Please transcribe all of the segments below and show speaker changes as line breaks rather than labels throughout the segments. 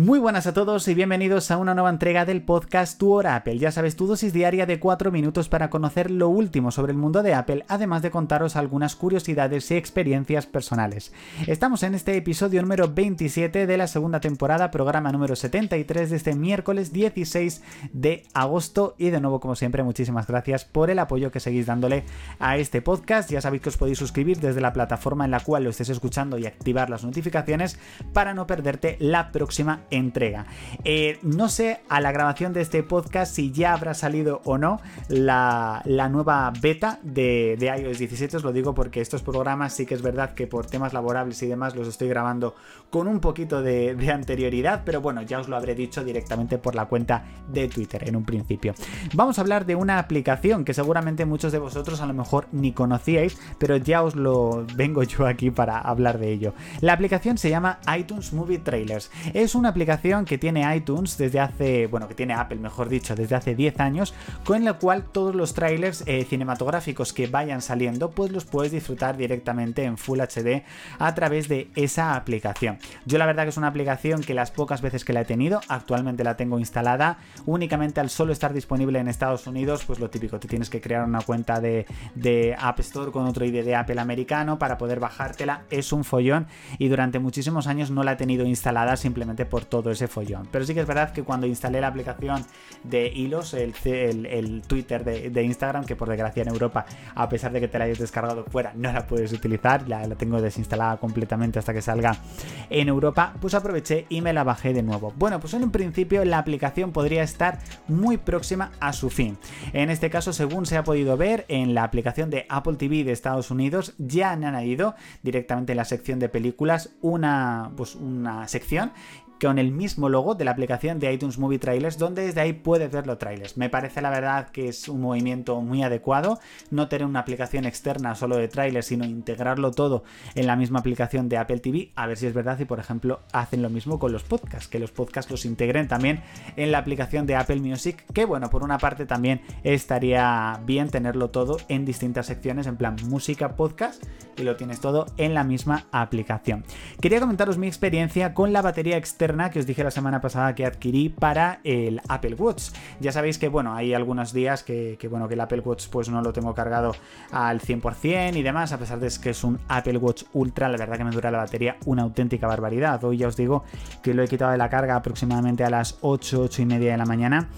Muy buenas a todos y bienvenidos a una nueva entrega del podcast Tu Hora Apple. Ya sabes, tu dosis diaria de 4 minutos para conocer lo último sobre el mundo de Apple, además de contaros algunas curiosidades y experiencias personales. Estamos en este episodio número 27 de la segunda temporada, programa número 73 de este miércoles 16 de agosto. Y de nuevo, como siempre, muchísimas gracias por el apoyo que seguís dándole a este podcast. Ya sabéis que os podéis suscribir desde la plataforma en la cual lo estés escuchando y activar las notificaciones para no perderte la próxima entrega. Eh, no sé a la grabación de este podcast si ya habrá salido o no la, nueva beta de, iOS 17, os lo digo porque estos programas sí que es verdad que por temas laborables y demás los estoy grabando con un poquito de, de anterioridad, pero bueno, ya os lo habré dicho directamente por la cuenta de Twitter en un principio. Vamos a hablar de una aplicación que seguramente muchos de vosotros a lo mejor ni conocíais, pero ya os lo vengo yo aquí para hablar de ello. La aplicación se llama iTunes Movie Trailers. Es una aplicación que tiene iTunes desde hace, bueno, que tiene Apple, mejor dicho, desde hace 10 años, con la cual todos los trailers eh, cinematográficos que vayan saliendo, pues los puedes disfrutar directamente en Full HD a través de esa aplicación. Yo la verdad que es una aplicación que las pocas veces que la he tenido, actualmente la tengo instalada, únicamente al solo estar disponible en Estados Unidos, pues lo típico, te tienes que crear una cuenta de, de App Store con otro ID de Apple americano para poder bajártela, es un follón y durante muchísimos años no la he tenido instalada simplemente por todo ese follón. Pero sí que es verdad que cuando instalé la aplicación de Hilos, el, Twitter de, Instagram, que por desgracia en Europa, a pesar de que te la hayas descargado fuera, no la puedes utilizar, la, la tengo desinstalada completamente hasta que salga en Europa, pues aproveché y me la bajé de nuevo. Bueno, pues en un principio la aplicación podría estar muy próxima a su fin. En este caso, según se ha podido ver en la aplicación de Apple TV de Estados Unidos, ya han añadido directamente en la sección de películas una, pues una sección con el mismo logo de la aplicación de iTunes Movie Trailers, donde desde ahí puedes ver los trailers. Me parece la verdad que es un movimiento muy adecuado, no tener una aplicación externa solo de trailers, sino integrarlo todo en la misma aplicación de Apple TV, a ver si es verdad y por ejemplo hacen lo mismo con los podcasts, que los podcasts los integren también en la aplicación de Apple Music, que bueno, por una parte también estaría bien tenerlo todo en distintas secciones, en plan música, podcast, y lo tienes todo en la misma aplicación. Quería comentaros mi experiencia con la batería externa que os dije la semana pasada que adquirí para el Apple Watch. Ya sabéis que, bueno, hay algunos días que, bueno, que el Apple Watch pues no lo tengo cargado al 100% y demás, a pesar de que es un Apple Watch Ultra, la verdad que me dura la batería una auténtica barbaridad. Hoy ya os digo que lo he quitado de la carga aproximadamente a las 8, 8 y media de la mañana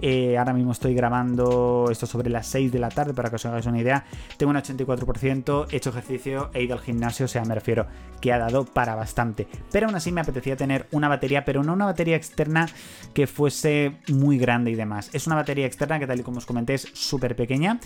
eh, ahora mismo estoy grabando esto sobre las 6 de la tarde para que os hagáis una idea. Tengo un 84%, he hecho ejercicio, he ido al gimnasio, o sea, me refiero que ha dado para bastante. Pero aún así me apetecía tener una batería, pero no una batería externa que fuese muy grande y demás. Es una batería externa que tal y como os comenté es súper pequeña.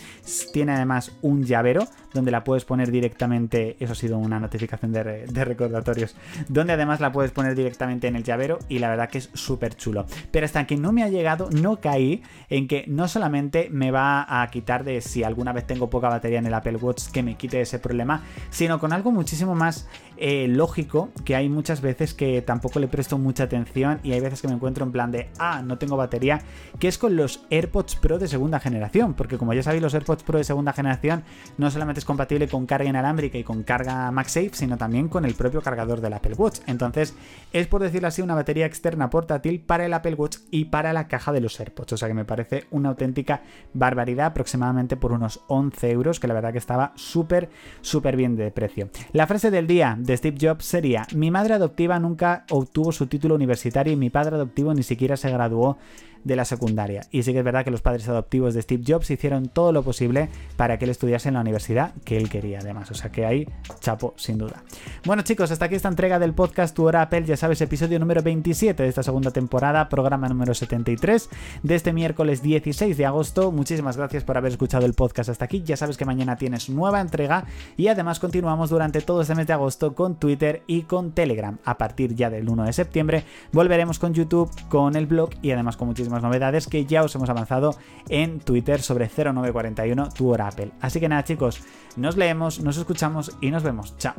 Tiene además un llavero donde la puedes poner directamente, eso ha sido una notificación de, de recordatorios, donde además la puedes poner directamente en el llavero y la verdad que es súper chulo. Pero hasta que no me ha llegado, no cae en que no solamente me va a quitar de si alguna vez tengo poca batería en el Apple Watch que me quite ese problema, sino con algo muchísimo más eh, lógico que hay muchas veces que tampoco le presto mucha atención y hay veces que me encuentro en plan de, ah, no tengo batería, que es con los AirPods Pro de segunda generación, porque como ya sabéis, los AirPods Pro de segunda generación no solamente es compatible con carga inalámbrica y con carga MagSafe, sino también con el propio cargador del Apple Watch. Entonces, es por decirlo así, una batería externa portátil para el Apple Watch y para la caja de los AirPods. O sea que me parece una auténtica barbaridad, aproximadamente por unos 11 euros, que la verdad que estaba súper, súper bien de precio. La frase del día de Steve Jobs sería, mi madre adoptiva nunca obtuvo su título universitario y mi padre adoptivo ni siquiera se graduó de la secundaria. Y sí que es verdad que los padres adoptivos de Steve Jobs hicieron todo lo posible para que él estudiase en la universidad que él quería, además. O sea que ahí, chapo, sin duda. Bueno, chicos, hasta aquí esta entrega del podcast Tu Hora Apple. Ya sabes, episodio número 27 de esta segunda temporada, programa número 73 de este miércoles 16 de agosto. Muchísimas gracias por haber escuchado el podcast hasta aquí. Ya sabes que mañana tienes nueva entrega y además continuamos durante todo este mes de agosto con Twitter y con Telegram. A partir ya del 1 de septiembre volveremos con YouTube, con el blog y además con novedades que ya os hemos avanzado en Twitter sobre 0941 tu Apple. Así que nada chicos, nos leemos, nos escuchamos y nos vemos. Chao.